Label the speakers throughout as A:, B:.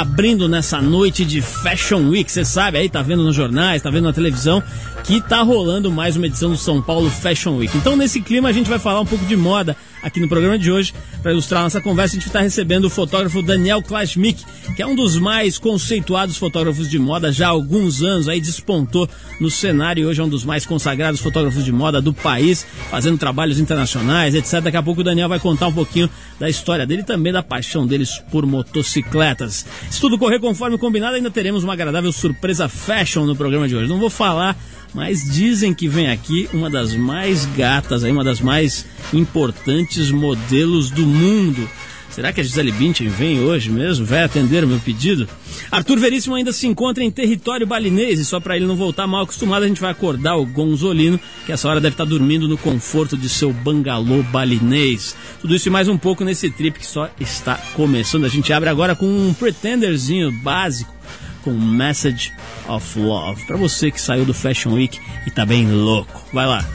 A: abrindo nessa noite de Fashion Week. Você sabe aí, tá vendo nos jornais, tá vendo na televisão, que tá rolando mais uma edição do São Paulo Fashion Week. Então, nesse clima, a gente vai falar um pouco de moda aqui no programa de hoje. Para ilustrar nossa conversa, a gente está recebendo o fotógrafo Daniel Klaschmick, que é um dos mais conceituados fotógrafos de moda já há alguns anos, aí despontou no cenário e hoje é um dos mais consagrados fotógrafos de moda do país, fazendo trabalhos internacionais, etc. Daqui a pouco o Daniel vai contar um pouquinho da história dele e também da paixão deles por motocicletas. Se tudo correr conforme combinado, ainda teremos uma agradável surpresa fashion no programa de hoje. Não vou falar mas dizem que vem aqui uma das mais gatas, uma das mais importantes modelos do mundo. Será que a Gisele Bündchen vem hoje mesmo? Vai atender o meu pedido? Arthur Veríssimo ainda se encontra em território balinês e só para ele não voltar mal acostumado, a gente vai acordar o Gonzolino, que essa hora deve estar dormindo no conforto de seu bangalô balinês. Tudo isso e mais um pouco nesse trip que só está começando. A gente abre agora com um pretenderzinho básico com Message of Love. Para você que saiu do Fashion Week e tá bem louco. Vai lá.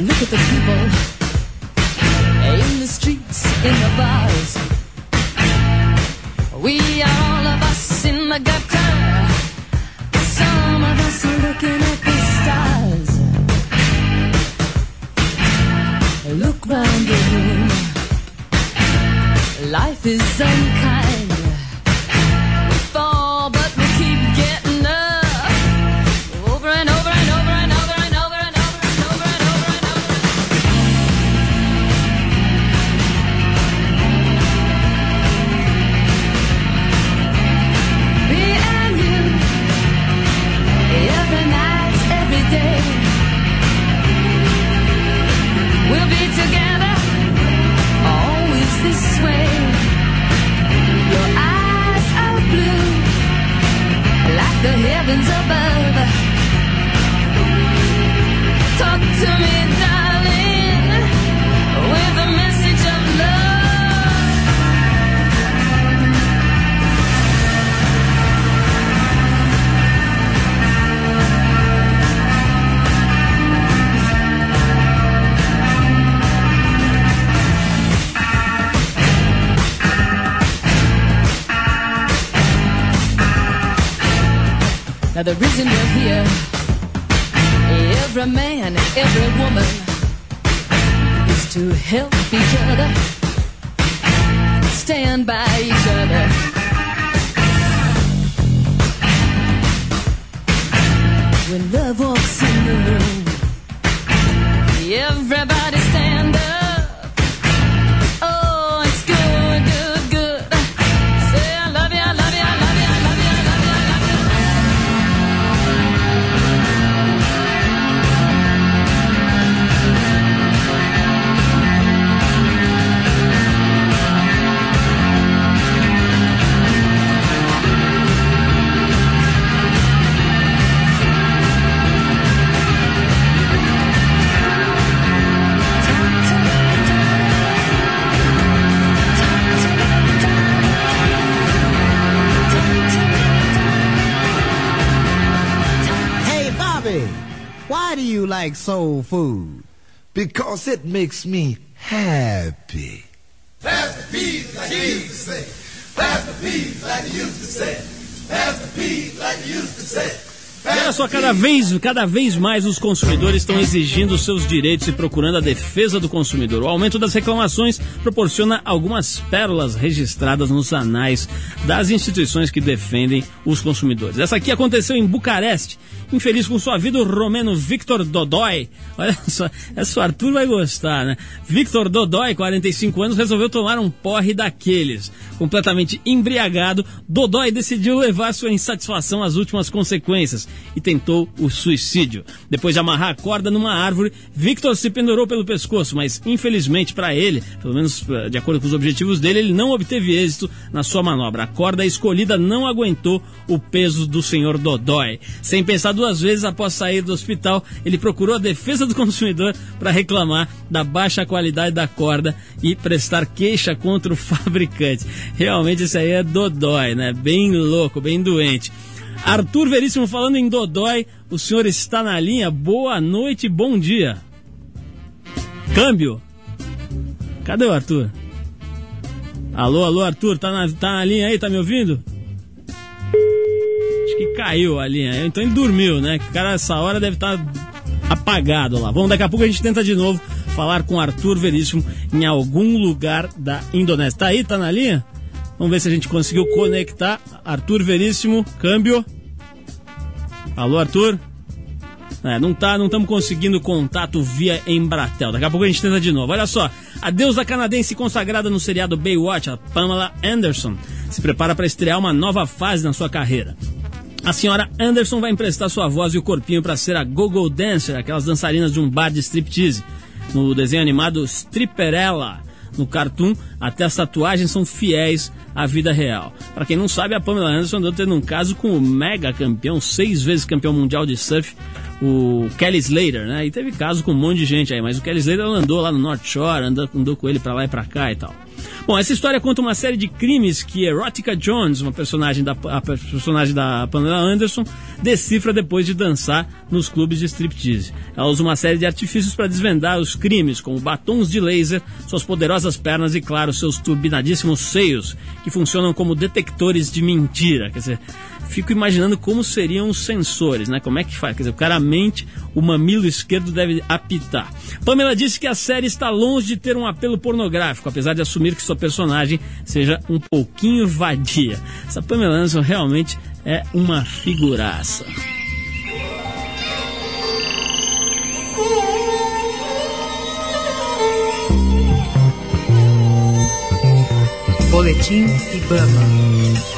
B: Look at the people Now the reason we're here, every man and every woman, is to help each other, stand by each other. When love walks in the room, everybody stand you
C: like soul food?
D: Because it makes me happy.
E: Pass the peas like you used to say. Pass the peas like you used to say. Pass the peas like you used to say.
A: Olha só, cada vez, cada vez mais os consumidores estão exigindo seus direitos e procurando a defesa do consumidor. O aumento das reclamações proporciona algumas pérolas registradas nos anais das instituições que defendem os consumidores. Essa aqui aconteceu em Bucareste. Infeliz com sua vida, o romeno Victor Dodói. Olha só, essa o Arthur vai gostar, né? Victor Dodói, 45 anos, resolveu tomar um porre daqueles. Completamente embriagado, Dodói decidiu levar sua insatisfação às últimas consequências e tentou o suicídio. Depois de amarrar a corda numa árvore, Victor se pendurou pelo pescoço, mas infelizmente para ele, pelo menos eh, de acordo com os objetivos dele, ele não obteve êxito na sua manobra. A corda escolhida não aguentou o peso do senhor Dodói. Sem pensar duas vezes após sair do hospital, ele procurou a defesa do consumidor para reclamar da baixa qualidade da corda e prestar queixa contra o fabricante. Realmente isso aí é Dodói, né? Bem louco, bem doente. Arthur Veríssimo falando em Dodói, o senhor está na linha. Boa noite, bom dia. Câmbio. Cadê o Arthur? Alô, alô, Arthur, tá na, tá na linha aí, tá me ouvindo? Acho que caiu a linha. Então ele dormiu, né? O cara essa hora deve estar apagado lá. Vamos, daqui a pouco a gente tenta de novo falar com Arthur Veríssimo em algum lugar da Indonésia. Tá aí, tá na linha? Vamos ver se a gente conseguiu conectar. Arthur Veríssimo, câmbio. Alô, Arthur? É, não tá, não estamos conseguindo contato via Embratel. Daqui a pouco a gente tenta de novo. Olha só, a deusa canadense consagrada no seriado Baywatch, a Pamela Anderson, se prepara para estrear uma nova fase na sua carreira. A senhora Anderson vai emprestar sua voz e o corpinho para ser a go-go dancer, aquelas dançarinas de um bar de striptease. No desenho animado Stripperella, no cartoon, até as tatuagens são fiéis à vida real. Para quem não sabe, a Pamela Anderson andou tendo um caso com o mega campeão, seis vezes campeão mundial de surf, o Kelly Slater, né? E teve caso com um monte de gente aí, mas o Kelly Slater andou lá no North Shore, andou, andou com ele para lá e para cá e tal. Bom, essa história conta uma série de crimes que Erotica Jones, uma personagem da, personagem da Pamela Anderson, decifra depois de dançar nos clubes de striptease. Ela usa uma série de artifícios para desvendar os crimes, como batons de laser, suas poderosas pernas e, claro, seus turbinadíssimos seios, que funcionam como detectores de mentira. Quer dizer, fico imaginando como seriam os sensores, né? Como é que faz? Quer dizer, o cara mente, o mamilo esquerdo deve apitar. Pamela disse que a série está longe de ter um apelo pornográfico, apesar de assumir que sua personagem seja um pouquinho vadia. Essa Pamela Anderson realmente é uma figuraça.
F: Boletim Ibama.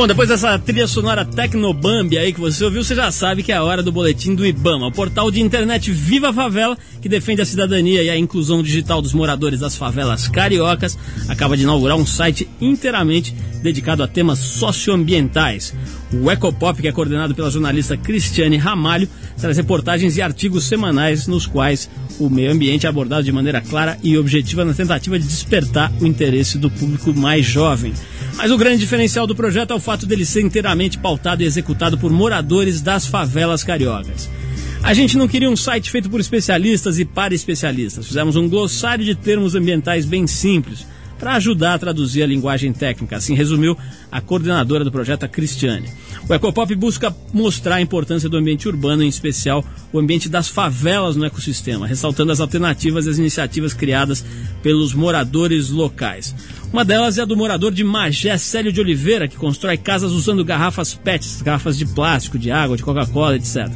A: Bom, depois dessa trilha sonora Tecnobambi aí que você ouviu, você já sabe que é a hora do boletim do Ibama, o portal de internet Viva Favela, que defende a cidadania e a inclusão digital dos moradores das favelas cariocas, acaba de inaugurar um site inteiramente dedicado a temas socioambientais. O Ecopop, que é coordenado pela jornalista Cristiane Ramalho, traz reportagens e artigos semanais nos quais o meio ambiente é abordado de maneira clara e objetiva na tentativa de despertar o interesse do público mais jovem. Mas o grande diferencial do projeto é o fato dele ser inteiramente pautado e executado por moradores das favelas cariocas. A gente não queria um site feito por especialistas e para especialistas. Fizemos um glossário de termos ambientais bem simples para ajudar a traduzir a linguagem técnica. Assim resumiu a coordenadora do projeto, a Cristiane. O Ecopop busca mostrar a importância do ambiente urbano, em especial o ambiente das favelas no ecossistema, ressaltando as alternativas e as iniciativas criadas pelos moradores locais. Uma delas é a do morador de Magé, Célio de Oliveira, que constrói casas usando garrafas PET, garrafas de plástico, de água, de Coca-Cola, etc.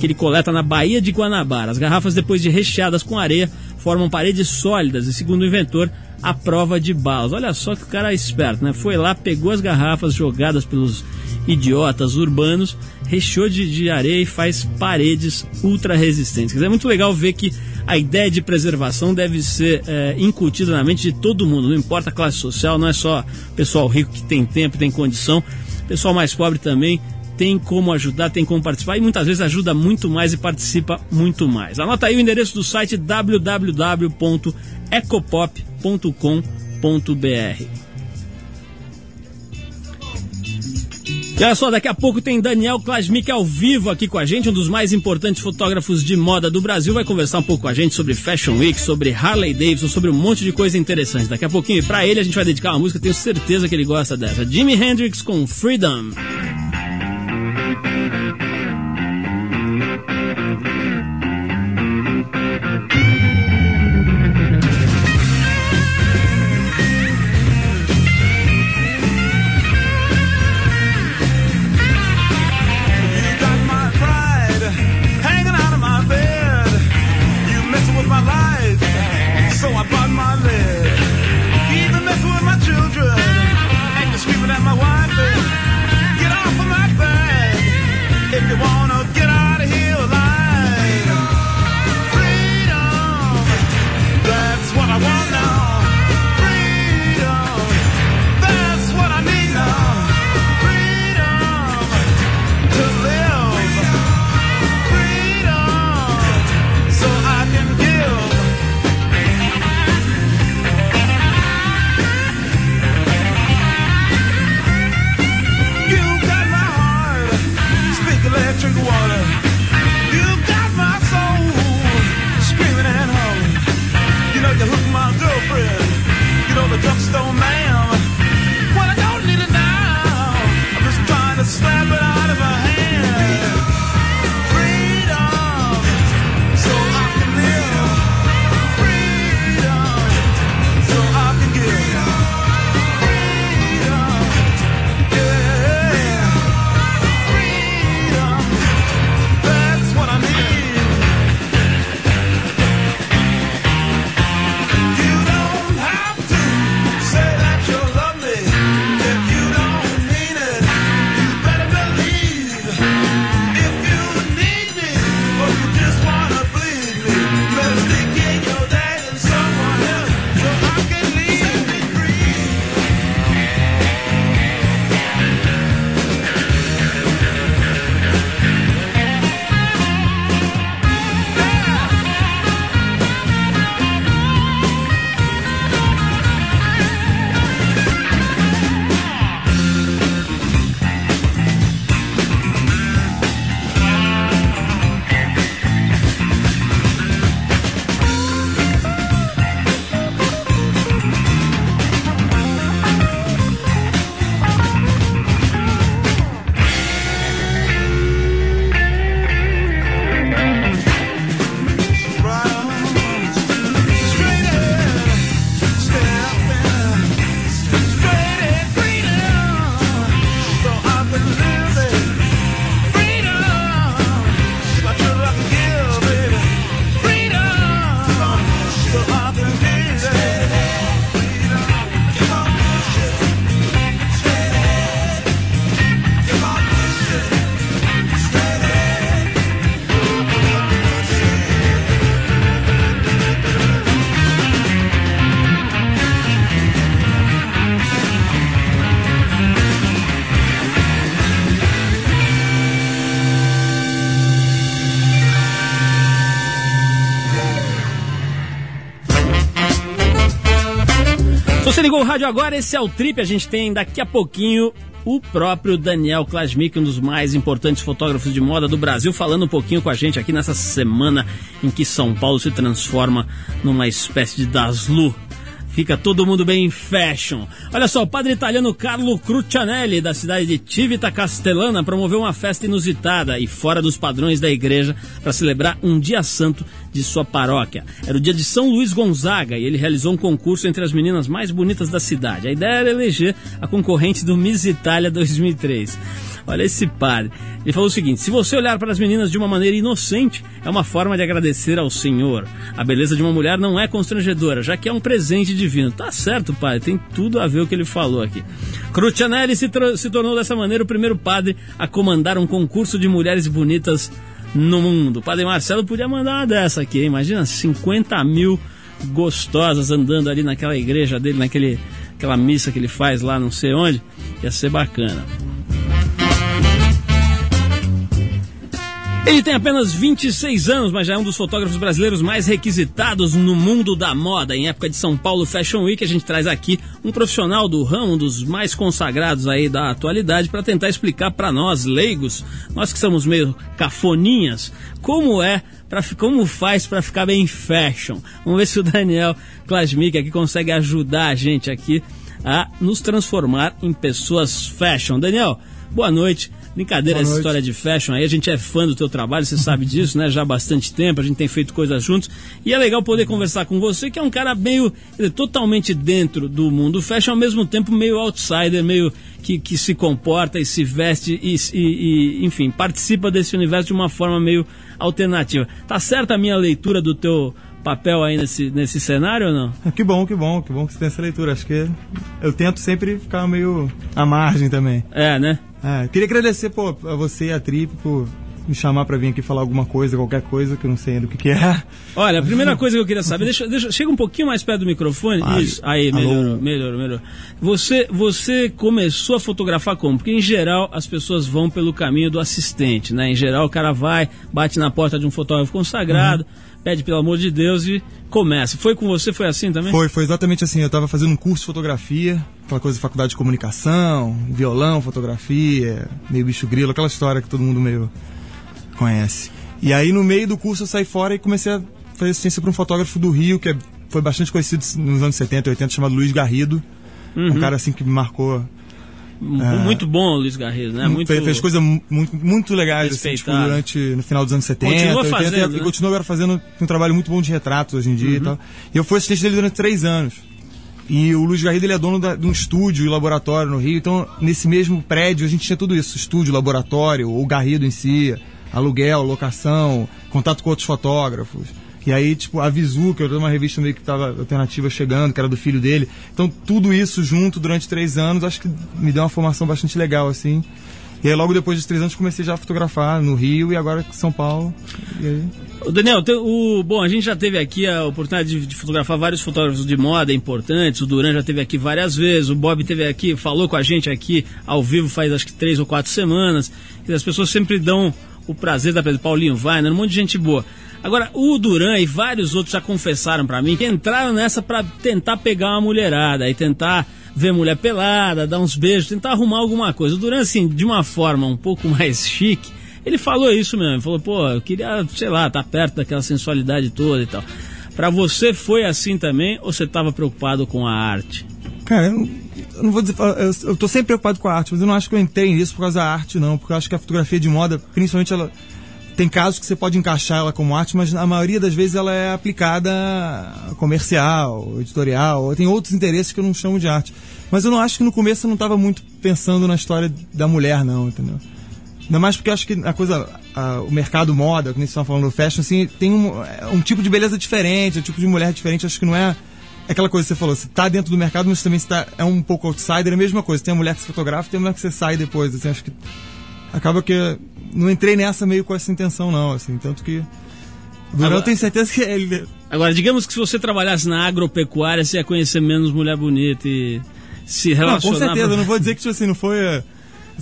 A: Que ele coleta na Baía de Guanabara. As garrafas, depois de recheadas com areia, formam paredes sólidas e, segundo o inventor, a prova de balas. Olha só que o cara é esperto, né? Foi lá, pegou as garrafas jogadas pelos idiotas urbanos, recheou de, de areia e faz paredes ultra resistentes. Quer dizer, é muito legal ver que a ideia de preservação deve ser é, incutida na mente de todo mundo, não importa a classe social, não é só pessoal rico que tem tempo, tem condição, pessoal mais pobre também tem como ajudar, tem como participar e muitas vezes ajuda muito mais e participa muito mais. Anota aí o endereço do site www.ecopop.com.br. E olha só, daqui a pouco tem Daniel Klasmik ao vivo aqui com a gente, um dos mais importantes fotógrafos de moda do Brasil. Vai conversar um pouco com a gente sobre Fashion Week, sobre Harley Davidson, sobre um monte de coisa interessante. Daqui a pouquinho, para ele, a gente vai dedicar uma música, tenho certeza que ele gosta dessa. Jimi Hendrix com Freedom.
F: With my so I bought my leg.
A: Agora, esse é o Trip. A gente tem daqui a pouquinho o próprio Daniel Klasmik, um dos mais importantes fotógrafos de moda do Brasil, falando um pouquinho com a gente aqui nessa semana em que São Paulo se transforma numa espécie de Daslu. Fica todo mundo bem em fashion. Olha só, o padre italiano Carlo Crucianelli, da cidade de Civita Castellana, promoveu uma festa inusitada e fora dos padrões da igreja para celebrar um dia santo de sua paróquia. Era o dia de São Luís Gonzaga e ele realizou um concurso entre as meninas mais bonitas da cidade. A ideia era eleger a concorrente do Miss Itália 2003. Olha esse padre. Ele falou o seguinte: se você olhar para as meninas de uma maneira inocente, é uma forma de agradecer ao Senhor. A beleza de uma mulher não é constrangedora, já que é um presente divino. Tá certo, padre, tem tudo a ver o que ele falou aqui. Crucianelli se, se tornou dessa maneira o primeiro padre a comandar um concurso de mulheres bonitas no mundo. Padre Marcelo podia mandar uma dessa aqui, hein? imagina 50 mil gostosas andando ali naquela igreja dele, naquele, aquela missa que ele faz lá, não sei onde. Ia ser bacana. Ele tem apenas 26 anos, mas já é um dos fotógrafos brasileiros mais requisitados no mundo da moda. Em época de São Paulo Fashion Week, a gente traz aqui um profissional do ramo, um dos mais consagrados aí da atualidade, para tentar explicar para nós, leigos, nós que somos meio cafoninhas, como é, pra, como faz para ficar bem fashion. Vamos ver se o Daniel Klasmik aqui consegue ajudar a gente aqui a nos transformar em pessoas fashion. Daniel, boa noite. Brincadeira essa história de fashion aí, a gente é fã do teu trabalho, você sabe disso, né? Já há bastante tempo, a gente tem feito coisas juntos. E é legal poder conversar com você, que é um cara meio dizer, totalmente dentro do mundo fashion, ao mesmo tempo meio outsider, meio que, que se comporta e se veste e, e- e, enfim, participa desse universo de uma forma meio alternativa. Tá certa a minha leitura do teu papel aí nesse, nesse cenário ou não?
G: É, Que bom, que bom, que bom que você tem essa leitura. Acho que eu tento sempre ficar meio à margem também.
A: É, né?
G: É, queria agradecer pô, a você e a Trip por me chamar pra vir aqui falar alguma coisa, qualquer coisa, que eu não sei ainda o que, que é.
A: Olha, a primeira coisa que eu queria saber, deixa, deixa, chega um pouquinho mais perto do microfone.
G: Ai,
A: Isso, aí,
G: alô?
A: melhorou, melhorou, melhorou. Você, você começou a fotografar como? Porque em geral as pessoas vão pelo caminho do assistente, né? Em geral o cara vai, bate na porta de um fotógrafo consagrado,
G: Uhum.
A: pede pelo amor de Deus e começa. Foi com você, foi assim também?
G: Foi, foi exatamente assim. Eu tava fazendo um curso de fotografia, aquela coisa de faculdade de comunicação, violão, fotografia, meio bicho grilo, aquela história que todo mundo meio conhece. E aí no meio do curso eu saí fora e comecei a fazer assistência para um fotógrafo do Rio, que é- foi bastante conhecido nos anos 70 e 80, chamado Luiz Garrido. Um cara assim que me marcou.
A: M- Muito bom, Luiz Garrido, né? Muito...
G: Fez, fez coisas mu- muito, muito legais assim, tipo, durante no final dos anos 70,
A: Continua
G: 80,
A: fazendo,
G: e,
A: né? Uhum.
G: continua agora fazendo um trabalho muito bom de retratos hoje em dia e tal. E eu fui assistente dele durante três anos. E o Luiz Garrido ele é dono da- de um estúdio e laboratório no Rio. Então, nesse mesmo prédio, a gente tinha tudo isso: estúdio, laboratório, o Garrido em si, aluguel, locação, contato com outros fotógrafos. E aí, tipo, a Visu, que era uma revista meio que tava alternativa chegando, que era do filho dele. Então, tudo isso junto durante três anos, acho que me deu uma formação bastante legal, assim. E aí, logo depois de três anos, comecei já a fotografar no Rio e agora São Paulo.
A: Daniel, o, bom, a gente já teve aqui a oportunidade de, de fotografar vários fotógrafos de moda importantes. O Duran já teve aqui várias vezes. O Bob teve aqui, falou com a gente aqui ao vivo faz acho que três ou quatro semanas. E as pessoas sempre dão o prazer da presença. Paulinho Weiner, um monte de gente boa. Agora, o Duran e vários outros já confessaram pra mim que entraram nessa pra tentar pegar uma mulherada e tentar ver mulher pelada, dar uns beijos, tentar arrumar alguma coisa. O Duran, assim, de uma forma um pouco mais chique, ele falou isso mesmo. Ele falou, pô, eu queria, sei lá, estar perto daquela sensualidade toda e tal. Pra você foi assim também ou você estava preocupado com a arte?
G: Cara, eu não, eu não vou dizer. Eu, eu tô sempre preocupado com a arte, mas eu não acho que eu entrei nisso por causa da arte, não. Porque eu acho que a fotografia de moda, principalmente ela. Tem casos que você pode encaixar ela como arte, mas a maioria das vezes ela é aplicada comercial, editorial, tem outros interesses que eu não chamo de arte. Mas eu não acho que no começo eu não estava muito pensando na história da mulher, não, entendeu? Ainda mais porque eu acho que a coisa, a- o mercado moda, como vocês estão falando do fashion, assim, tem um, é um tipo de beleza diferente, um tipo de mulher diferente, acho que não é é aquela coisa que você falou, você tá dentro do mercado, mas também você tá, é um pouco outsider, é a mesma coisa. Tem a mulher que se fotografa tem a mulher que você sai depois, assim, acho que acaba que não entrei nessa meio com essa intenção não, assim, tanto que Durão
A: Agora-
G: eu tenho certeza que ele
A: Agora, digamos que se você trabalhasse na agropecuária, você ia conhecer menos mulher bonita e se
G: Não,
A: relacionar...
G: com certeza, eu não vou dizer que tipo assim, não foi eh,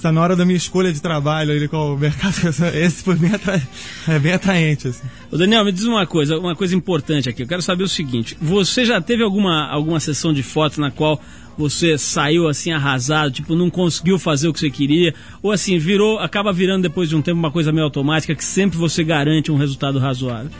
G: tá na hora da minha escolha de trabalho ali com o mercado, esse foi bem, atra... é bem atraente, assim.
A: Ô Daniel, me diz uma coisa, uma coisa importante aqui. Eu quero saber o seguinte: você já teve alguma, alguma sessão de fotos na qual você saiu assim arrasado, tipo, não conseguiu fazer o que você queria? Ou assim, virou, acaba virando depois de um tempo uma coisa meio automática que sempre você garante um resultado razoável?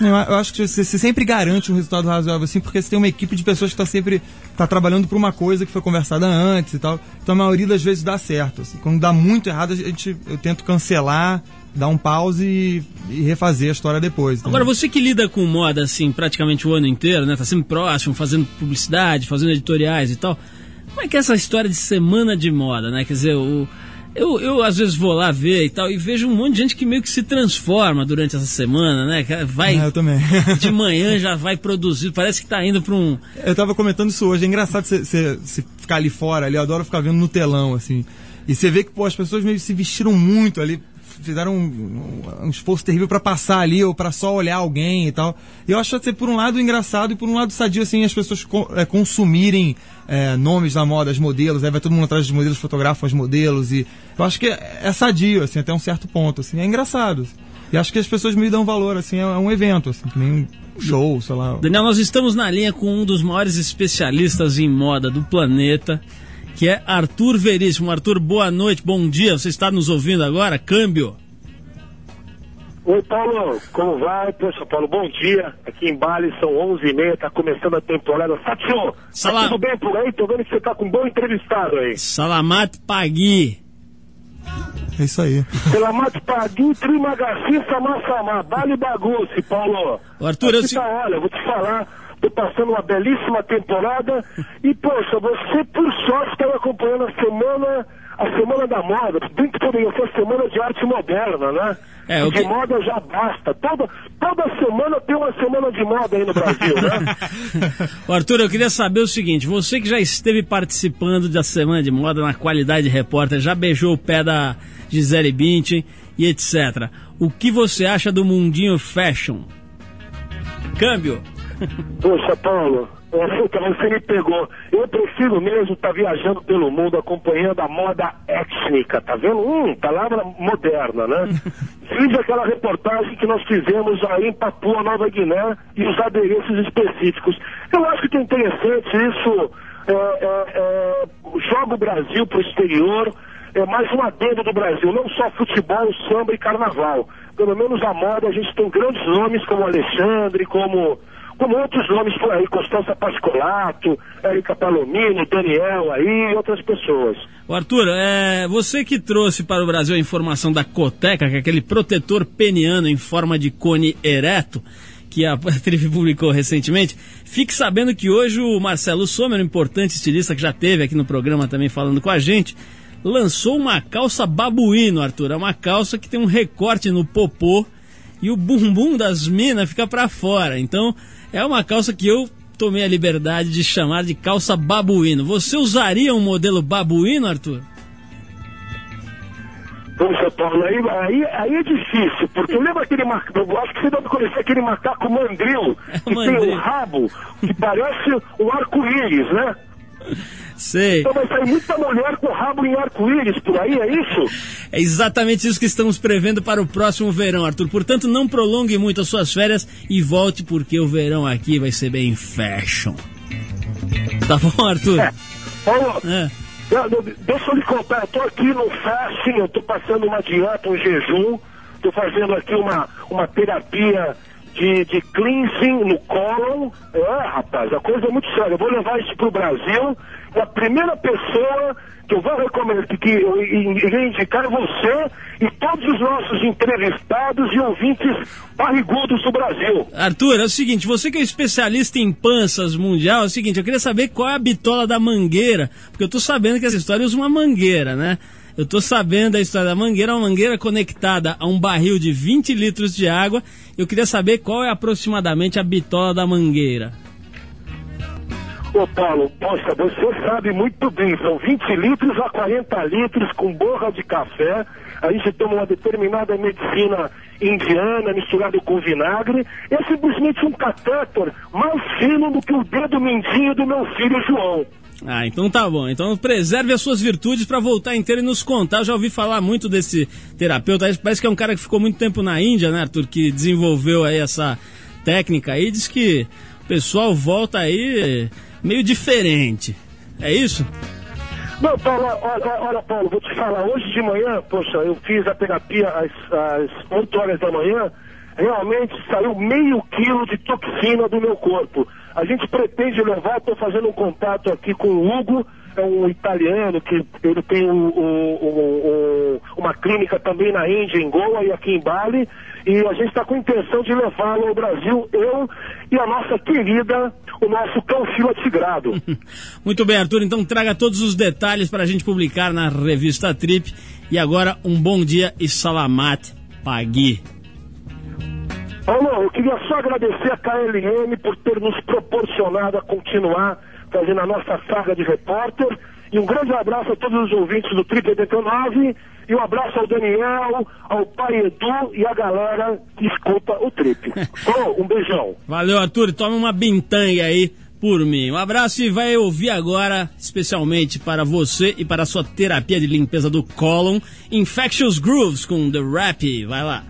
G: Eu, eu acho que você, você sempre garante um resultado razoável, assim, porque você tem uma equipe de pessoas que está sempre tá trabalhando por uma coisa que foi conversada antes e tal. Então a maioria das vezes dá certo. Assim. Quando dá muito errado, a gente, eu tento cancelar, dar um pause e, e refazer a história depois. entendeu?
A: Agora, você que lida com moda assim praticamente o ano inteiro, né? Tá sempre próximo, fazendo publicidade, fazendo editoriais e tal. Como é que é essa história de semana de moda, né? Quer dizer, o, eu, eu às vezes vou lá ver e tal, e vejo um monte de gente que meio que se transforma durante essa semana, né? Vai
G: É, eu também.
A: de manhã já vai produzir, parece que tá indo para um.
G: Eu tava comentando isso hoje. É engraçado você- ficar ali fora, ali. Eu adoro ficar vendo no telão, assim. E você vê que, pô, as pessoas meio que se vestiram muito ali. Fizeram um, um- um esforço terrível pra passar ali, ou pra só olhar alguém e tal. Eu acho assim, por um lado, engraçado e por um lado sadio, assim, as pessoas co- é, consumirem é, nomes da moda, as modelos. Aí vai todo mundo atrás dos modelos, fotografam os modelos. E eu acho que é, é sadio, assim, até um certo ponto, assim. É engraçado. E acho que as pessoas me dão valor, assim. É, é um evento, assim, que nem um show, sei lá.
A: Daniel, nós estamos na linha com um dos maiores especialistas em moda do planeta, que é Arthur Veríssimo. Arthur, boa noite, bom dia. Você está nos ouvindo agora? Câmbio.
H: Oi, Paulo, como vai? Poxa, Paulo, bom dia. Aqui em Bali são 11h30, tá começando a temporada. Satio,
A: Salam.
H: tá tudo bem por aí? Tô vendo que você tá com um bom entrevistado aí.
A: Salamat Pagui.
G: É isso aí.
H: Selamat Pagui, Trimagaci, Samassamá, Bali Bagunce, Paulo.
A: Arthur, eu
H: Aqui tá, olha, vou te falar, tô passando uma belíssima temporada e, poxa, você, por sorte, estava acompanhando a semana a Semana da Moda, bem que poderia ser a Semana de Arte Moderna, né?
A: É, o
H: de
A: que-
H: moda já basta. Toda, toda semana tem uma semana de moda aí no Brasil, né?
A: Arthur, eu queria saber o seguinte: você que já esteve participando da Semana de Moda na qualidade de repórter, já beijou o pé da Gisele Bündchen e etc. O que você acha do mundinho fashion? Câmbio.
H: Poxa, Paulo, é, puta, você me pegou. Eu prefiro mesmo estar viajando pelo mundo acompanhando a moda étnica, tá vendo? Hum, palavra moderna, né? Fiz aquela reportagem que nós fizemos aí em Papua Nova Guiné e os adereços específicos. Eu acho que é interessante isso, é, é, é, joga o Brasil para o exterior, é mais um adendo do Brasil, não só futebol, samba e carnaval. Pelo menos a moda, a gente tem grandes nomes como Alexandre, como, como outros nomes por aí, Constança Pascolato, Érica Palomino, Daniel aí e outras pessoas.
A: Ô, Arthur, é, você que trouxe para o Brasil a informação da Coteca, que é aquele protetor peniano em forma de cone ereto, que a TV publicou recentemente, fique sabendo que hoje o Marcelo Sommer, um importante estilista que já teve aqui no programa também falando com a gente, lançou uma calça babuíno, Arthur. É uma calça que tem um recorte no popô e o bumbum das minas fica para fora. Então, é uma calça que eu tomei a liberdade de chamar de calça babuíno. Você usaria um modelo babuíno, Arthur?
H: Poxa, Paulo, aí, aí, aí é difícil, porque lembra aquele macaco, eu acho que você deve conhecer aquele macaco mandril,
A: É o
H: que tem
A: mandril.
H: um rabo que parece um arco-íris, né?
A: Sei.
H: Então vai sair muita mulher com rabo em arco-íris por aí, é isso?
A: É exatamente isso que estamos prevendo para o próximo verão, Arthur. Portanto, não prolongue muito as suas férias e volte porque o verão aqui vai ser bem fashion. Tá bom, Arthur? É.
H: eu- deixa eu lhe contar, eu tô aqui no fasting, eu tô passando uma dieta, um jejum, tô fazendo aqui uma, uma terapia de, de cleansing no cólon. É, rapaz, a coisa é muito séria. Eu vou levar isso pro Brasil e a primeira pessoa que eu vou recomendar, que eu irei indicar é você e todos os nossos entrevistados e ouvintes barrigudos do Brasil.
A: Arthur, é o seguinte, você que é especialista em panças mundial, é o seguinte, eu queria saber qual é a bitola da mangueira, porque eu tô sabendo que essa história usa uma mangueira, né? Eu tô sabendo da história da mangueira, uma mangueira conectada a um barril de 20 litros de água. Eu queria saber qual é aproximadamente a bitola da mangueira.
H: Ô Paulo, poxa, você sabe muito bem, são 20 litros a 40 litros com borra de café. A gente toma uma determinada medicina indiana misturada com vinagre. É simplesmente um catéter mais fino do que o dedo mindinho do meu filho João.
A: Ah, então tá bom. Então preserve as suas virtudes para voltar inteiro e nos contar. Eu já ouvi falar muito desse terapeuta. Parece que é um cara que ficou muito tempo na Índia, né, Arthur? Que desenvolveu aí essa técnica aí. Diz que o pessoal volta aí meio diferente. É isso?
H: Não, Paulo, olha, olha, Paulo, vou te falar, hoje de manhã, poxa, eu fiz a terapia às, às 8 horas da manhã, realmente saiu meio quilo de toxina do meu corpo. A gente pretende levar, estou fazendo um contato aqui com o Hugo, é um italiano que ele tem um- um- um- um- uma clínica também na Índia, em Goa e aqui em Bali, e a gente está com intenção de levá-lo ao Brasil, eu e a nossa querida, o nosso cão fila tigrado.
A: Muito bem, Arthur. Então traga todos os detalhes para a gente publicar na revista Trip. E agora, um bom dia e salamat pagui.
H: Paulo, eu queria só agradecer a KLM por ter nos proporcionado a continuar fazendo a nossa saga de repórter. E um grande abraço a todos os ouvintes do Trip 89. E um abraço ao Daniel, ao pai Edu e a galera que escuta o Trip. Paulo, um beijão.
A: Valeu, Arthur. Toma uma bintanga aí por mim. Um abraço e vai ouvir agora, especialmente para você e para a sua terapia de limpeza do cólon, Infectious Grooves com The Rap. Vai lá.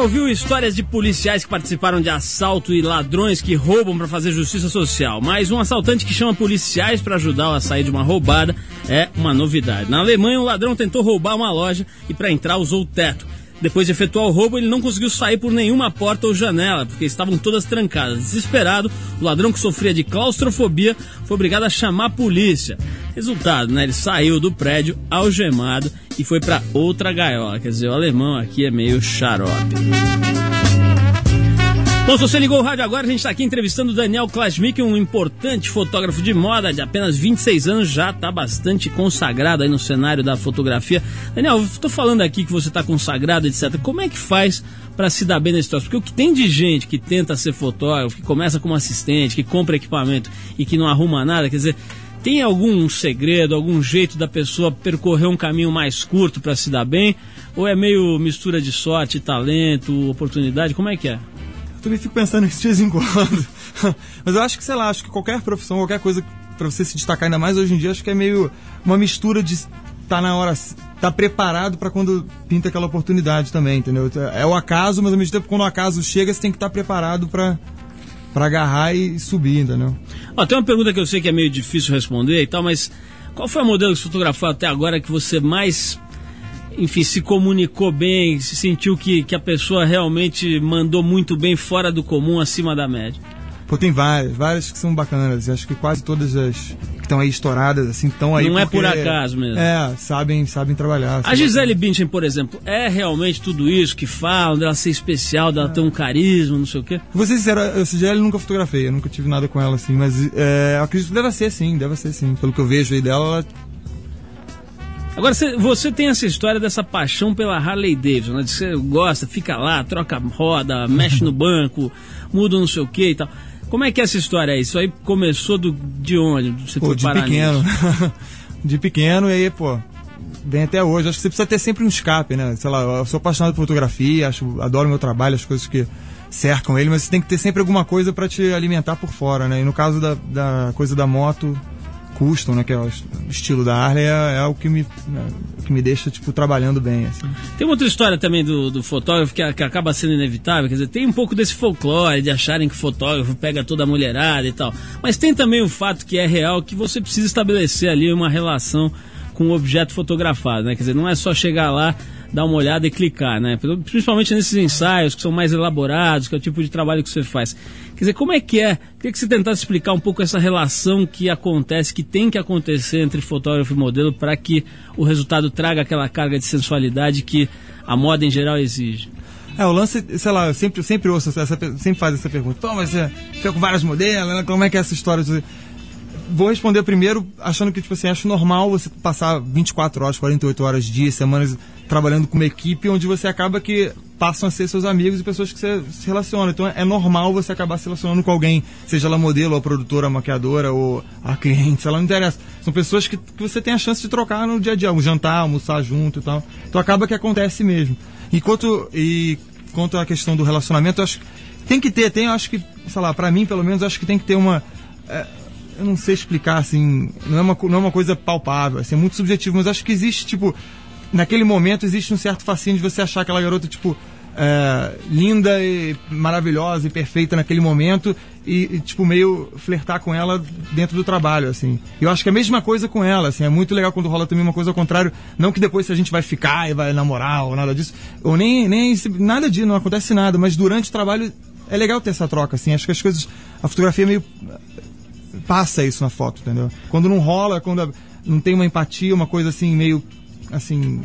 A: Já ouviu histórias de policiais que participaram de assalto e ladrões que roubam para fazer justiça social? Mas um assaltante que chama policiais para ajudá-lo a sair de uma roubada é uma novidade. Na Alemanha, um ladrão tentou roubar uma loja e para entrar usou o teto. Depois de efetuar o roubo, ele não conseguiu sair por nenhuma porta ou janela, porque estavam todas trancadas. Desesperado, o ladrão que sofria de claustrofobia foi obrigado a chamar a polícia. Resultado, né? Ele saiu do prédio algemado e foi para outra gaiola. Quer dizer, o alemão aqui é meio xarope. Bom, se você ligou o rádio agora, a gente está aqui entrevistando o Daniel Klasmik, um importante fotógrafo de moda de apenas 26 anos, já está bastante consagrado aí no cenário da fotografia. Daniel, estou falando aqui que você está consagrado, etc. Como é que faz para se dar bem nesse troço? Porque o que tem de gente que tenta ser fotógrafo, que começa como assistente, que compra equipamento e que não arruma nada, quer dizer, tem algum segredo, algum jeito da pessoa percorrer um caminho mais curto para se dar bem? Ou é meio mistura de sorte, talento, oportunidade? Como é que é?
G: Eu também fico pensando nisso de vez em quando. Mas eu acho que, sei lá, acho que qualquer profissão, qualquer coisa para você se destacar, ainda mais hoje em dia, acho que é meio uma mistura de estar na hora, estar preparado para quando pinta aquela oportunidade também, entendeu? É o acaso, mas ao mesmo tempo, quando o acaso chega, você tem que estar preparado para para agarrar e subir, entendeu?
A: Ó, tem uma pergunta que eu sei que é meio difícil responder e tal, mas qual foi a modelo que você fotografou até agora que você mais, enfim, se comunicou bem, se sentiu que, que a pessoa realmente mandou muito bem fora do comum, acima da média?
G: Pô, tem várias, várias que são bacanas. Acho que quase todas as que estão aí estouradas, assim, estão aí.
A: Não é por acaso mesmo.
G: É, sabem, sabem trabalhar.
A: A Gisele Bündchen, por exemplo, é realmente tudo isso que falam, dela ser especial, dela ter um carisma, não sei o quê?
G: Vou ser sincero, eu Gisele nunca fotografei, eu nunca tive nada com ela, assim, mas é, acredito que deve ser sim, deve ser sim. Pelo que eu vejo aí dela, ela
A: Agora, cê- você tem essa história dessa paixão pela Harley Davidson, né? De você gosta, fica lá, troca roda, mexe no banco, muda não sei o que e tal. Como é que é essa história aí? Isso aí começou do, de onde? Você
G: Pô, de pequeno. de pequeno, e aí, pô, vem até hoje. Acho que você precisa ter sempre um escape, né? Sei lá, eu sou apaixonado por fotografia, acho, adoro meu trabalho, as coisas que cercam ele, mas você tem que ter sempre alguma coisa para te alimentar por fora, né? E no caso da, da coisa da moto, custom, né? Que é o est- o estilo da Harley, é, é o que me, o que me deixa, tipo, trabalhando bem, assim.
E: Tem uma outra história também do, do fotógrafo que, que acaba sendo inevitável, quer dizer, tem um pouco desse folclore de acharem que o fotógrafo pega toda a mulherada e tal. Mas tem também o fato que é real que você precisa estabelecer ali uma relação com o objeto fotografado, né? Quer dizer, não é só chegar lá, dar uma olhada e clicar, né? Principalmente nesses ensaios que são mais elaborados, que é o tipo de trabalho que você faz. Quer dizer, como é que é? Queria que você tentasse explicar um pouco essa relação que acontece, que tem que acontecer entre fotógrafo e modelo para que o resultado traga aquela carga de sensualidade que a moda em geral exige.
G: É, o lance, sei lá, eu sempre, sempre ouço essa, sempre faz essa pergunta. Pô, mas você fica com vários modelos, né? como é que é essa história? Vou responder primeiro achando que, tipo assim, acho normal você passar 24 horas, 48 horas, dias, semanas trabalhando com uma equipe onde você acaba que passam a ser seus amigos e pessoas que você se relaciona. Então é normal você acabar se relacionando com alguém, seja ela modelo, ou produtora, maquiadora, ou a cliente, lá, não interessa. São pessoas que, que você tem a chance de trocar no dia a dia, um jantar, almoçar junto e tal. Então acaba que acontece mesmo. E quanto, e quanto à questão do relacionamento, eu acho que tem que ter, tem, eu acho que, sei lá, pra mim pelo menos, acho que tem que ter uma. é, eu não sei explicar, assim, não é uma, não é uma coisa palpável, assim, é muito subjetivo, mas acho que existe, tipo, naquele momento existe um certo fascínio de você achar aquela garota, tipo, é, linda e maravilhosa e perfeita naquele momento e, e, tipo, meio flertar com ela dentro do trabalho, assim. Eu acho que é a mesma coisa com ela, assim, é muito legal quando rola também uma coisa ao contrário, não que depois se a gente vai ficar e vai namorar ou nada disso, ou nem, nem nada disso, não acontece nada, mas durante o trabalho é legal ter essa troca, assim, acho que as coisas, a fotografia é meio passa isso na foto, entendeu? Quando não rola, quando não tem uma empatia, uma coisa assim, meio assim,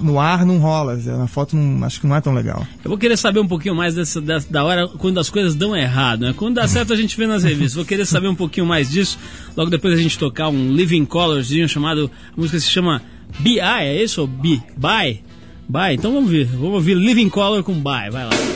G: no ar não rola. Na foto não, acho que não é tão legal.
E: Eu vou querer saber um pouquinho mais dessa, dessa- da hora quando as coisas dão errado, né? Quando dá certo a gente vê nas revistas. Vou querer saber um pouquinho mais disso. Logo depois a gente tocar um Living Colorzinho chamado. A música se chama BI, é isso? Ou B? Bye? Bye? Então vamos ver. Vamos ouvir Living Color com Bye. Vai lá.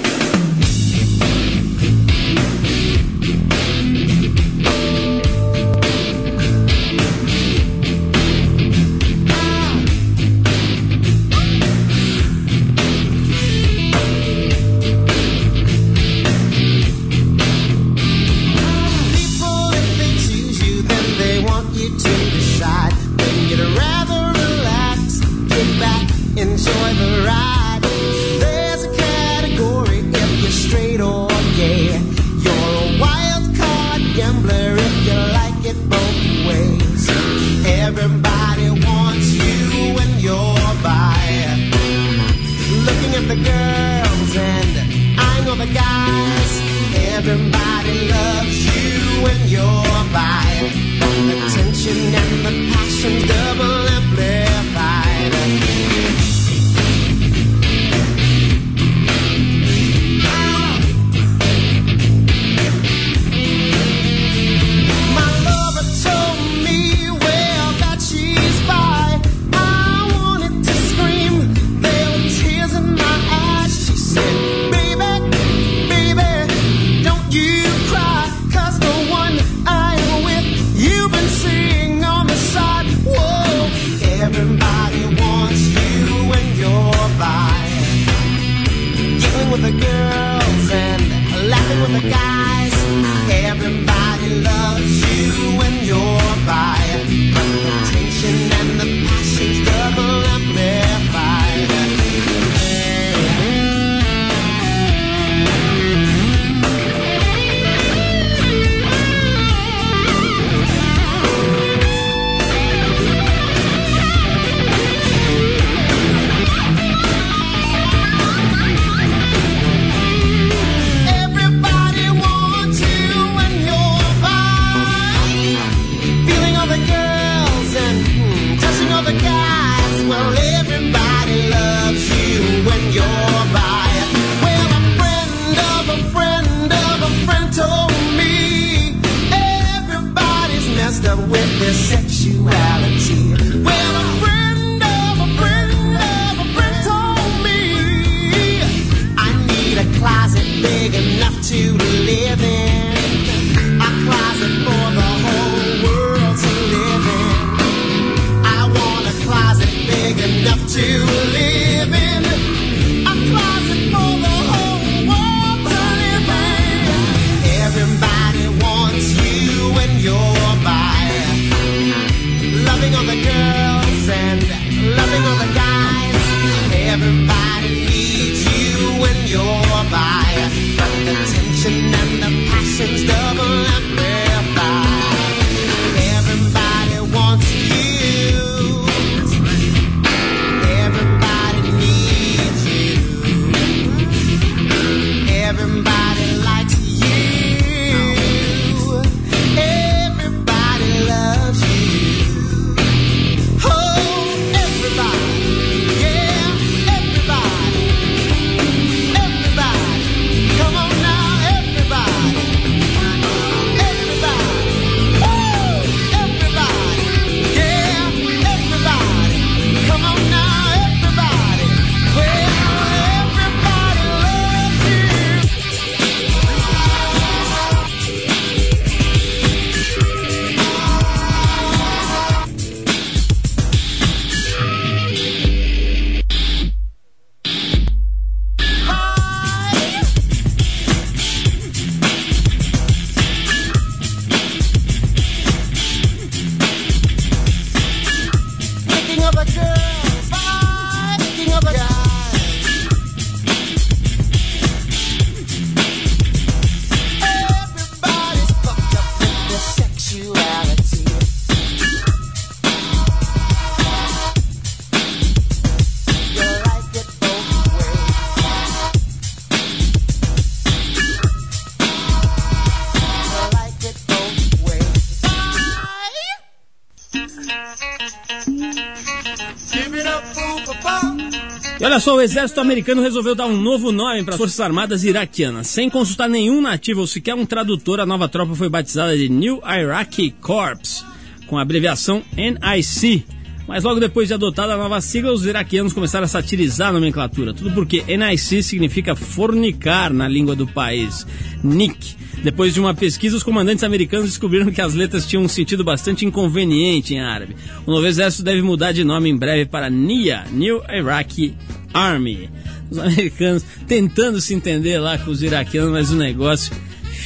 A: Olha só, o exército americano resolveu dar um novo nome para as Forças Armadas iraquianas. Sem consultar nenhum nativo ou sequer um tradutor, a nova tropa foi batizada de New Iraqi Corps, com a abreviação NIC. Mas logo depois de adotada a nova sigla, os iraquianos começaram a satirizar a nomenclatura. Tudo porque NIC significa fornicar na língua do país. NIC. Depois de uma pesquisa, os comandantes americanos descobriram que as letras tinham um sentido bastante inconveniente em árabe. O novo exército deve mudar de nome em breve para NIA, New Iraqi Army. Os americanos tentando se entender lá com os iraquianos, mas o negócio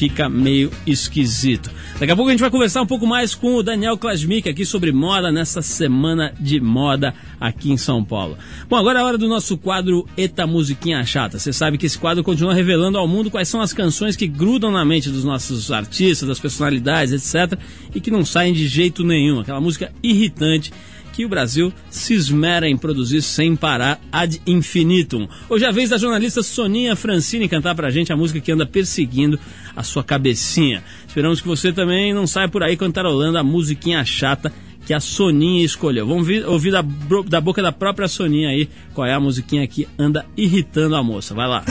A: fica meio esquisito. Daqui a pouco a gente vai conversar um pouco mais com o Daniel Klasmik aqui sobre moda nessa semana de moda aqui em São Paulo. Bom, agora é a hora do nosso quadro Eta Musiquinha Chata. Você sabe que esse quadro continua revelando ao mundo quais são as canções que grudam na mente dos nossos artistas, das personalidades, etc. e que não saem de jeito nenhum. Aquela música irritante que o Brasil se esmera em produzir sem parar ad infinitum. Hoje é a vez da jornalista Soninha Francini cantar pra gente a música que anda perseguindo a sua cabecinha. Esperamos que você também não saia por aí cantarolando a musiquinha chata que a Soninha escolheu. Vamos ouvir, ouvir da, da boca da própria Soninha aí qual é a musiquinha que anda irritando a moça. Vai lá.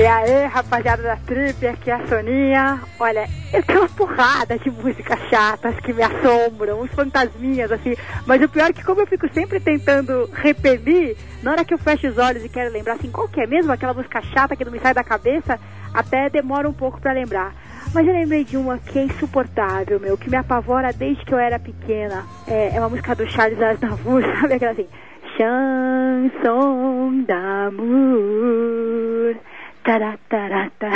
I: E aí, rapaziada da Trip, aqui é a Soninha. Olha, eu tenho uma porrada de músicas chatas que me assombram, uns fantasminhas assim. Mas o pior é que como eu fico sempre tentando repelir, na hora que eu fecho os olhos e quero lembrar assim, qual que é mesmo aquela música chata que não me sai da cabeça, até demora um pouco pra lembrar. Mas eu lembrei de uma que é insuportável, meu, que me apavora desde que eu era pequena. É, é uma música do Charles Aznavour, sabe aquela assim? Chanson d'amour. Taratarata.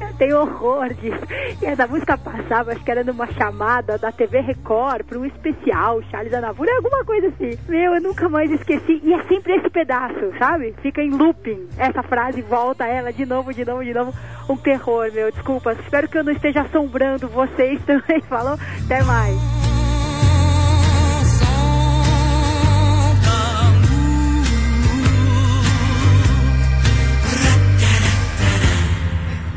I: Eu tenho horror disso. E essa música passava, acho que era numa chamada da TV Record para um especial, Charles Aznavour, é alguma coisa assim. Meu, eu nunca mais esqueci. E é sempre esse pedaço, sabe? Fica em looping. Essa frase volta ela de novo, de novo, de novo. Um terror, meu. Desculpa. Espero que eu não esteja assombrando vocês também. Falou? Até mais.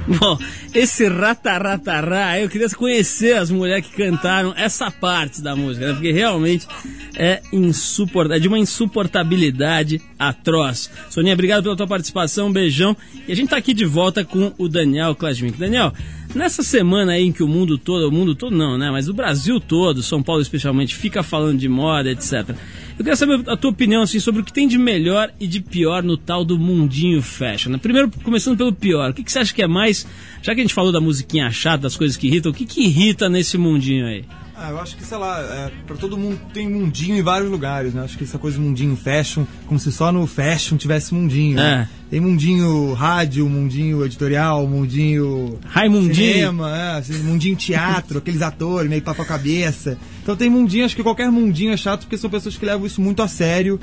A: Bom, esse rataratará, eu queria conhecer as mulheres que cantaram essa parte da música, né? Porque realmente é insuportável, é de uma insuportabilidade atroz. Soninha, obrigado pela tua participação, um beijão. E a gente tá aqui de volta com o Daniel Klasmink. Daniel, nessa semana aí em que o mundo todo, o mundo todo não, né? Mas o Brasil todo, São Paulo especialmente, fica falando de moda, etc. Eu queria saber a tua opinião assim, sobre o que tem de melhor e de pior no tal do mundinho fashion. Né? Primeiro, começando pelo pior, o que, que você acha que é mais. Já que a gente falou da musiquinha chata, das coisas que irritam, o que, que irrita nesse mundinho aí?
G: Ah, eu acho que, sei lá, é, pra todo mundo tem mundinho em vários lugares, né? Acho que essa coisa mundinho fashion, como se só no fashion tivesse mundinho. né? Tem mundinho rádio, mundinho editorial, mundinho.
A: Raimundinho.
G: Cinema, é, assim, mundinho teatro, aqueles atores meio papo a cabeça. Então tem mundinho, acho que qualquer mundinho é chato porque são pessoas que levam isso muito a sério.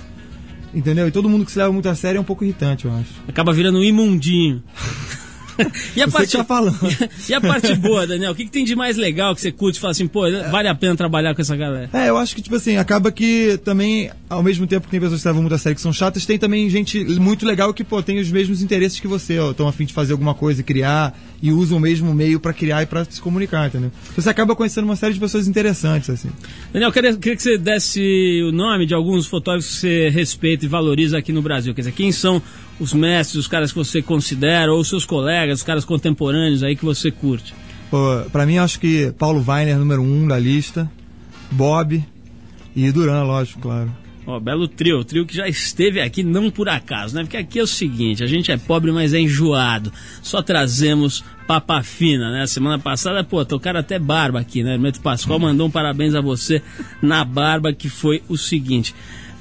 G: Entendeu? E todo mundo que se leva muito a sério é um pouco irritante, eu acho.
A: Acaba virando um imundinho. e, a
G: Você
A: parte,
G: tá falando.
A: e a parte boa, Daniel? O que, que tem de mais legal que você curte? Fala assim, pô, vale a pena trabalhar com essa galera.
G: É, eu acho que, tipo assim, acaba que também, ao mesmo tempo que tem pessoas que levam muito a sério que são chatas, tem também gente muito legal que, pô, tem os mesmos interesses que você, ó, estão a fim de fazer alguma coisa, criar, e usam o mesmo meio pra criar e pra se comunicar, entendeu? Você acaba conhecendo uma série de pessoas interessantes, assim.
A: Daniel, eu queria, queria que você desse o nome de alguns fotógrafos que você respeita e valoriza aqui no Brasil. Quer dizer, quem são os mestres, os caras que você considera, ou os seus colegas, os caras contemporâneos aí que você curte?
G: Pô, pra mim, acho que Paulo Weiner, número um da lista, Bob e Duran, lógico, claro.
A: Ó, belo trio, o trio que já esteve aqui não por acaso, né? Porque aqui é o seguinte, a gente é pobre, mas é enjoado. Só trazemos papa fina, né? Semana passada, pô, tocaram até barba aqui, né? Hermeto Pascoal mandou um parabéns a você na barba, que foi o seguinte.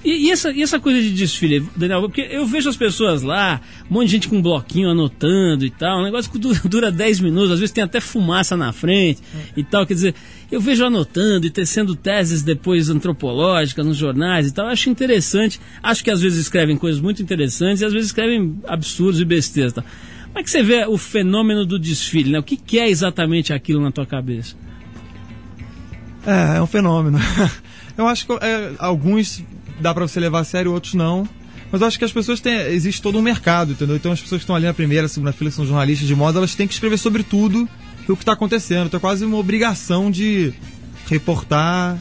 A: E, e essa, e essa coisa de desfile, Daniel? Porque eu vejo as pessoas lá, um monte de gente com bloquinho anotando e tal, um negócio que dura, dura 10 minutos, às vezes tem até fumaça na frente e tal. Quer dizer, eu vejo anotando e tecendo teses depois antropológicas nos jornais e tal. Eu acho interessante. Acho que às vezes escrevem coisas muito interessantes e às vezes escrevem absurdos e besteiras. e Tal. Como é que você vê o fenômeno do desfile? Né? O que, que é exatamente aquilo na tua cabeça?
G: É, é um fenômeno. Eu acho que é, alguns dá pra você levar a sério, outros não. Mas eu acho que as pessoas têm. Existe todo um mercado, entendeu? Então as pessoas que estão ali na primeira, segunda fila, que são jornalistas de moda, elas têm que escrever sobre tudo o que está acontecendo. Então é quase uma obrigação de reportar,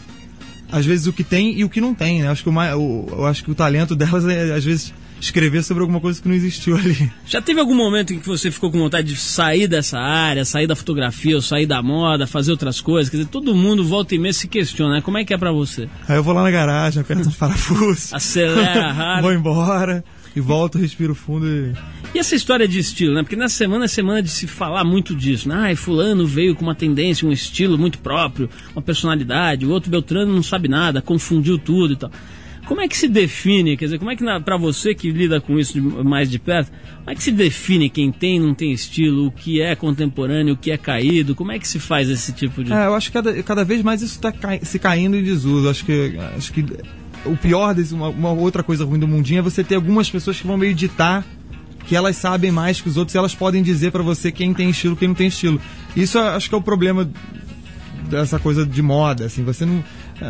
G: às vezes, o que tem e o que não tem, né? Acho que o- eu acho que o talento delas é, às vezes, escrever sobre alguma coisa que não existiu ali.
A: Já teve algum momento em que você ficou com vontade de sair dessa área, sair da fotografia, ou sair da moda, fazer outras coisas? Quer dizer, todo mundo volta e meia se questiona, né? Como é que é pra você?
G: Aí eu vou lá na garagem, aperto uns parafusos.
A: Acelera rápido.
G: vou embora e volto, respiro fundo e.
A: E essa história de estilo, né? Porque nessa semana é semana de se falar muito disso, né? Ai, fulano veio com uma tendência, um estilo muito próprio, uma personalidade, o outro Beltrano não sabe nada, confundiu tudo e tal. Como é que se define, quer dizer, como é que pra você que lida com isso de- mais de perto, como é que se define quem tem e não tem estilo, o que é contemporâneo, o que é caído, como é que se faz esse tipo de...
G: É, eu acho que cada, cada vez mais isso está se caindo em desuso. Acho que, acho que o pior desse, uma, uma outra coisa ruim do mundinho é você ter algumas pessoas que vão meio ditar que elas sabem mais que os outros e elas podem dizer pra você quem tem estilo quem não tem estilo. Isso acho que é o problema dessa coisa de moda, assim, você não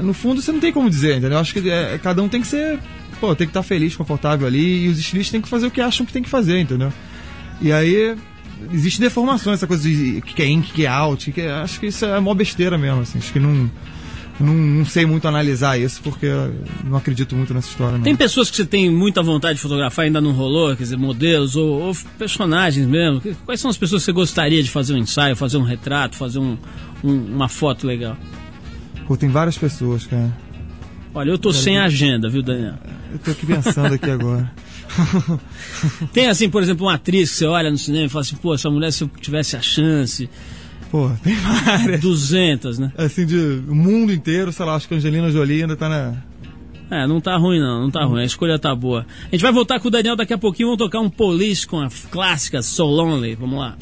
G: no fundo você não tem como dizer, entendeu? Eu acho que é, cada um tem que ser, pô, tem que estar feliz, confortável ali e os estilistas têm que fazer o que acham que tem que fazer, entendeu? E aí existe deformação essa coisa de o que é in, o que é out, que é- acho que isso é mó besteira mesmo, assim, acho que não não, não sei muito analisar isso porque não acredito muito nessa história. Não.
A: Tem pessoas que você tem muita vontade de fotografar e ainda não rolou, quer dizer, modelos ou, ou personagens mesmo. Quais são as pessoas que você gostaria de fazer um ensaio, fazer um retrato, fazer um- um- uma foto legal?
G: Pô, tem várias pessoas, cara.
A: Olha, eu tô sem agenda, viu, Daniel?
G: Eu tô aqui pensando aqui agora.
A: Tem assim, por exemplo, uma atriz que você olha no cinema e fala assim, pô, essa mulher se eu tivesse a chance,
G: Pô, tem várias.
A: 200, né?
G: Assim, de o mundo inteiro, sei lá, acho que a Angelina Jolie ainda tá na.
A: É, não tá ruim não, não tá ruim, a escolha tá boa. A gente vai voltar com o Daniel daqui a pouquinho, vamos tocar um Police com a clássica So Lonely, vamos lá.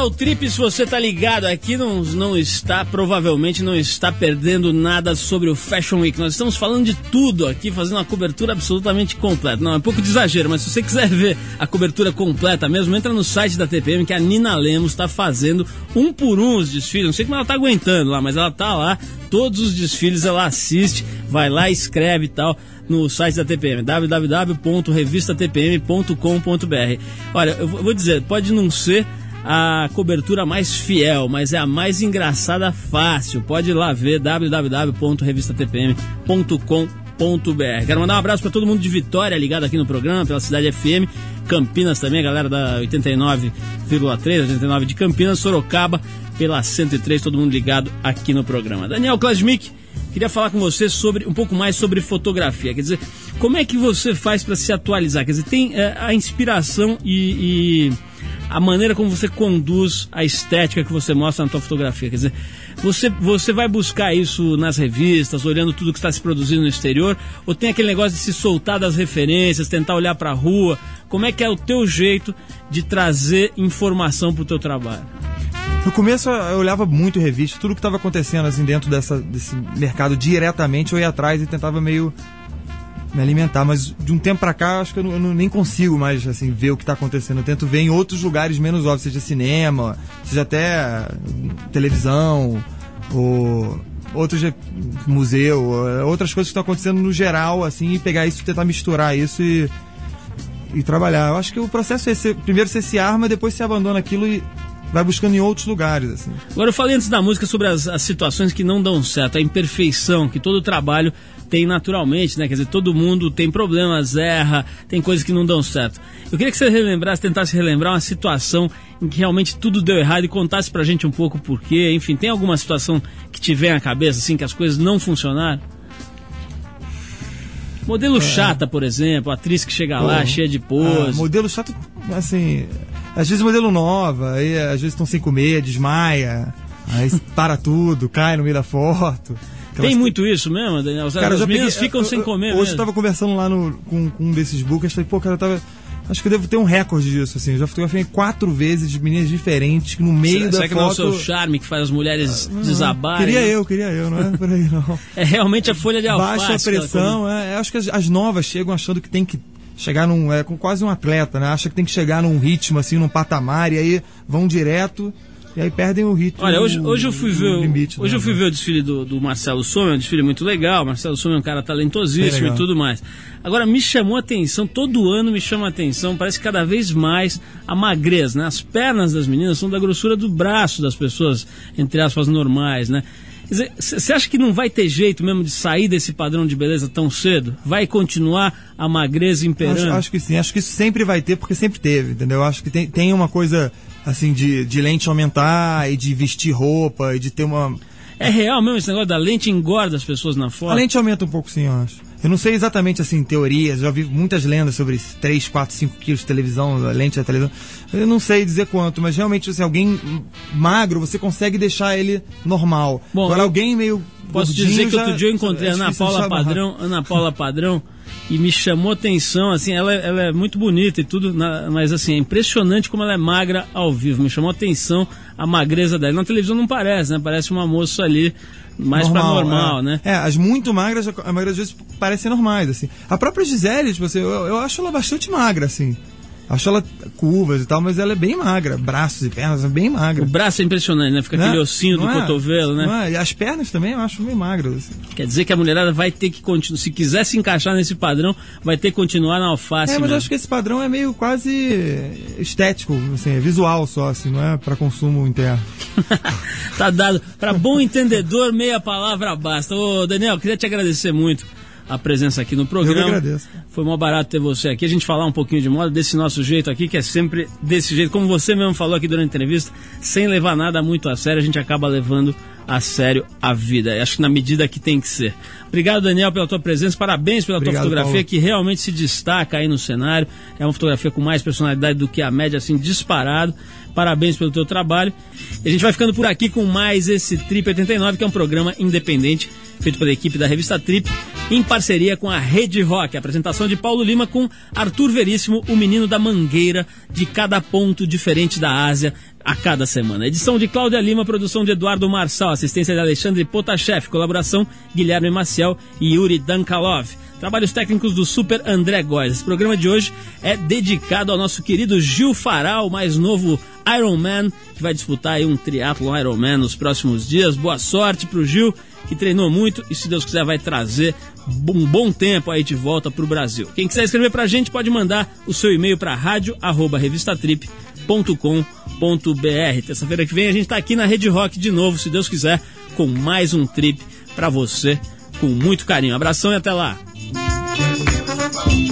A: Ao Trip, se você tá ligado aqui, não, não está, provavelmente não está perdendo nada sobre o Fashion Week. Nós estamos falando de tudo aqui, fazendo uma cobertura absolutamente completa. Não, é um pouco de exagero, mas se você quiser ver a cobertura completa mesmo, entra no site da TPM que a Nina Lemos está fazendo um por um os desfiles. Não sei como ela tá aguentando lá, mas ela tá lá, todos os desfiles ela assiste, vai lá, escreve e tal no site da TPM, www.revistatpm.com.br. Olha, eu vou dizer, pode não ser a cobertura mais fiel, mas é a mais engraçada fácil. Pode ir lá ver www.revistatpm.com.br. Quero mandar um abraço para todo mundo de Vitória ligado aqui no programa, pela Cidade FM, Campinas também, a galera da 89,3, 89 de Campinas, Sorocaba, pela 103, todo mundo ligado aqui no programa. Daniel Klasmik, queria falar com você sobre um pouco mais sobre fotografia. Quer dizer, como é que você faz para se atualizar? Quer dizer, tem é, a inspiração e, e a maneira como você conduz a estética que você mostra na tua fotografia. Quer dizer, você, você vai buscar isso nas revistas, olhando tudo que está se produzindo no exterior, ou tem aquele negócio de se soltar das referências, tentar olhar para a rua? Como é que é o teu jeito de trazer informação para o teu trabalho?
G: No começo eu olhava muito revista, tudo que estava acontecendo assim dentro dessa, desse mercado diretamente, eu ia atrás e tentava meio me alimentar, mas de um tempo pra cá acho que eu, não, eu não- nem consigo mais assim ver o que tá acontecendo. Eu tento ver em outros lugares menos óbvios, seja cinema, seja até hum, televisão, ou outros museu, ou outras coisas que estão acontecendo no geral, assim, e pegar isso, tentar misturar isso e, e trabalhar. Eu acho que o processo é ser, primeiro você se arma, depois você abandona aquilo e vai buscando em outros lugares, assim.
A: Agora eu falei antes da música sobre as, as situações que não dão certo, a imperfeição que todo trabalho tem naturalmente, né? Quer dizer, todo mundo tem problemas, erra, tem coisas que não dão certo. Eu queria que você relembrasse, tentasse relembrar uma situação em que realmente tudo deu errado e contasse pra gente um pouco o porquê. Enfim, tem alguma situação que te vem à cabeça, assim, que as coisas não funcionaram? Modelo chata, por exemplo, atriz que chega lá,
G: Pô,
A: cheia de
G: ah,
A: pose.
G: modelo chato, assim. Às vezes modelo nova, aí às vezes estão sem comer, desmaia, aí para tudo, cai no meio da foto.
A: Tem muito isso mesmo, Daniel? As,
G: Cara,
A: as meninas
G: peguei-
A: ficam
G: eu-
A: sem comer
G: Hoje
A: mesmo.
G: eu tava conversando lá no, com, com um desses bookers, falei, pô, cara, eu tava. Acho que eu devo ter um recorde disso, assim. Eu já fotografei quatro vezes de meninas diferentes, que no meio
A: será,
G: da
A: será que não é o
G: foto.
A: seu charme que faz as mulheres desabarem?
G: Queria eu, queria eu, não é por aí não.
A: É realmente a folha de alface.
G: Baixa a
A: que ela
G: pressão, é, acho que as, as novas chegam achando que tem que chegar num. É com quase um atleta, né? Acha que tem que chegar num ritmo, assim, num patamar, e aí vão direto, e aí perdem o ritmo.
A: Olha, hoje, hoje eu fui ver, o-
G: limite,
A: hoje
G: né?
A: eu fui ver o desfile do, do Marcelo Sommer, um desfile muito legal. Marcelo Sommer é um cara talentosíssimo
G: legal.
A: e tudo mais. Agora me chamou a atenção, todo ano me chama a atenção, parece que cada vez mais a magreza, né? As pernas das meninas são da grossura do braço das pessoas, entre aspas, normais, né? Você acha que não vai ter jeito mesmo de sair desse padrão de beleza tão cedo? Vai continuar a magreza imperando?
G: Acho, acho que sim, acho que isso sempre vai ter, porque sempre teve, entendeu? Acho que tem, tem uma coisa, assim, de, de lente aumentar e de vestir roupa e de ter uma.
A: É real mesmo esse negócio da lente engorda as pessoas na foto?
G: A lente aumenta um pouco, sim, eu acho. Eu não sei exatamente, assim, teorias, já vi muitas lendas sobre 3, 4, 5 quilos de televisão, a lente da televisão. Eu não sei dizer quanto, mas realmente, assim, alguém magro, você consegue deixar ele normal.
A: Bom,
G: Agora, alguém meio.
A: Posso dizer que
G: já-
A: outro dia eu encontrei
G: é
A: a Ana Paula. Padrão, Ana Paula Padrão, e me chamou atenção, assim, ela, ela é muito bonita e tudo, mas assim, é impressionante como ela é magra ao vivo. Me chamou atenção a magreza dela. Na televisão não parece, né? Parece uma moça ali mais pra normal,
G: é.
A: né?
G: É, as muito magras, a maioria das vezes parecem normais, assim. A própria Gisele, tipo assim, eu, eu acho ela bastante magra, assim. Acho ela curvas e tal, mas ela é bem magra. Braços e pernas, é bem magra.
A: O braço é impressionante, né? Fica
G: Né?
A: aquele ossinho do
G: Não é?
A: cotovelo, né?
G: Não é? E as pernas também eu acho bem magras. assim.
A: Quer dizer que a mulherada vai ter que continuar, se quiser se encaixar nesse padrão, vai ter que continuar na alface
G: É, mas
A: mesmo.
G: eu acho que esse padrão é meio quase estético, assim, é visual só, assim, não é pra consumo interno.
A: tá dado. Para bom entendedor, meia palavra basta. Ô, Daniel, queria te agradecer muito a presença aqui no programa.
G: Eu que agradeço.
A: Foi mó barato ter você aqui. A gente falar um pouquinho de moda desse nosso jeito aqui, que é sempre desse jeito. Como você mesmo falou aqui durante a entrevista, sem levar nada muito a sério, a gente acaba levando a sério a vida. Acho que na medida que tem que ser. Obrigado, Daniel, pela tua presença. Parabéns pela
G: Obrigado,
A: tua fotografia,
G: Paulo.
A: que realmente se destaca aí no cenário. É uma fotografia com mais personalidade do que a média, assim, disparado. Parabéns pelo teu trabalho. E a gente vai ficando por aqui com mais esse Trip 89, que é um programa independente feito pela equipe da revista Trip, em parceria com a Rede Rock. Apresentação de Paulo Lima com Arthur Veríssimo, o menino da mangueira de cada ponto diferente da Ásia. a cada semana. Edição de Cláudia Lima, produção de Eduardo Marçal, assistência de Alexandre Potashev, colaboração Guilherme Maciel e Yuri Dankalov. Trabalhos técnicos do Super André Góes. Esse programa de hoje é dedicado ao nosso querido Gil Fará, o mais novo Ironman, que vai disputar um triatlon Ironman nos próximos dias. Boa sorte pro Gil, que treinou muito e se Deus quiser vai trazer um bom tempo aí de volta pro Brasil. Quem quiser escrever pra gente pode mandar o seu e-mail para rádio@revistatrip.com.br. Terça-feira que vem a gente tá aqui na Rede Rock de novo, se Deus quiser, com mais um trip pra você com muito carinho. Abração e até lá. Come.